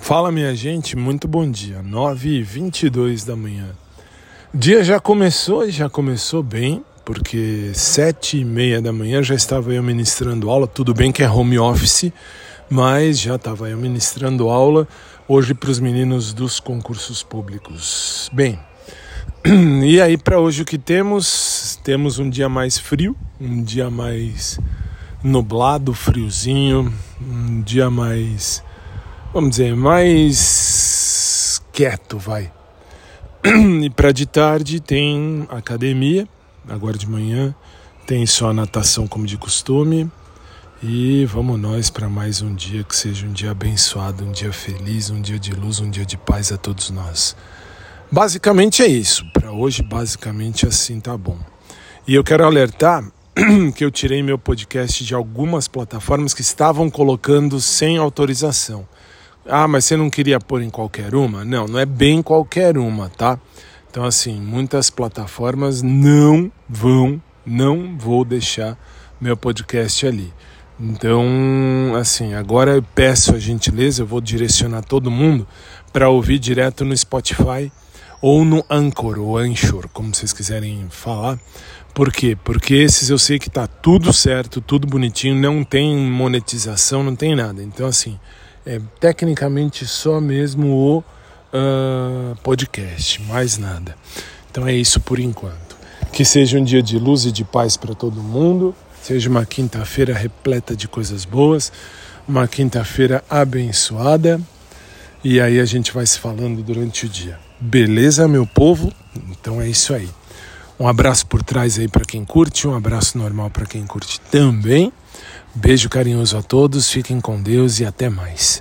Fala minha gente, muito bom dia, 9h22 da manhã. Dia já começou e já começou bem, porque sete e meia da manhã já estava eu ministrando aula, tudo bem que é home office, mas já estava eu ministrando aula hoje para os meninos dos concursos públicos. Bem, e aí para hoje o que temos? Temos um dia mais frio, um dia mais nublado, friozinho, um dia mais vamos dizer, mais quieto, vai. E para de tarde tem academia, agora de manhã tem só natação como de costume. E vamos nós para mais um dia que seja um dia abençoado, um dia feliz, um dia de luz, um dia de paz a todos nós. Basicamente é isso. Para hoje, basicamente assim tá bom. E eu quero alertar que eu tirei meu podcast de algumas plataformas que estavam colocando sem autorização. Ah, mas você não queria pôr em qualquer uma? Não, não é bem qualquer uma, tá? Então, assim, muitas plataformas não vão, não vou deixar meu podcast ali. Então, assim, agora eu peço a gentileza, eu vou direcionar todo mundo para ouvir direto no Spotify ou no Anchor, ou Anchor, como vocês quiserem falar. Por quê? Porque esses eu sei que tá tudo certo, tudo bonitinho, não tem monetização, não tem nada. Então, assim, é tecnicamente só mesmo o uh, podcast, mais nada. Então é isso por enquanto. Que seja um dia de luz e de paz para todo mundo, seja uma quinta-feira repleta de coisas boas, uma quinta-feira abençoada. E aí a gente vai se falando durante o dia. Beleza, meu povo? Então é isso aí. Um abraço por trás aí para quem curte, um abraço normal para quem curte também. Beijo carinhoso a todos, fiquem com Deus e até mais.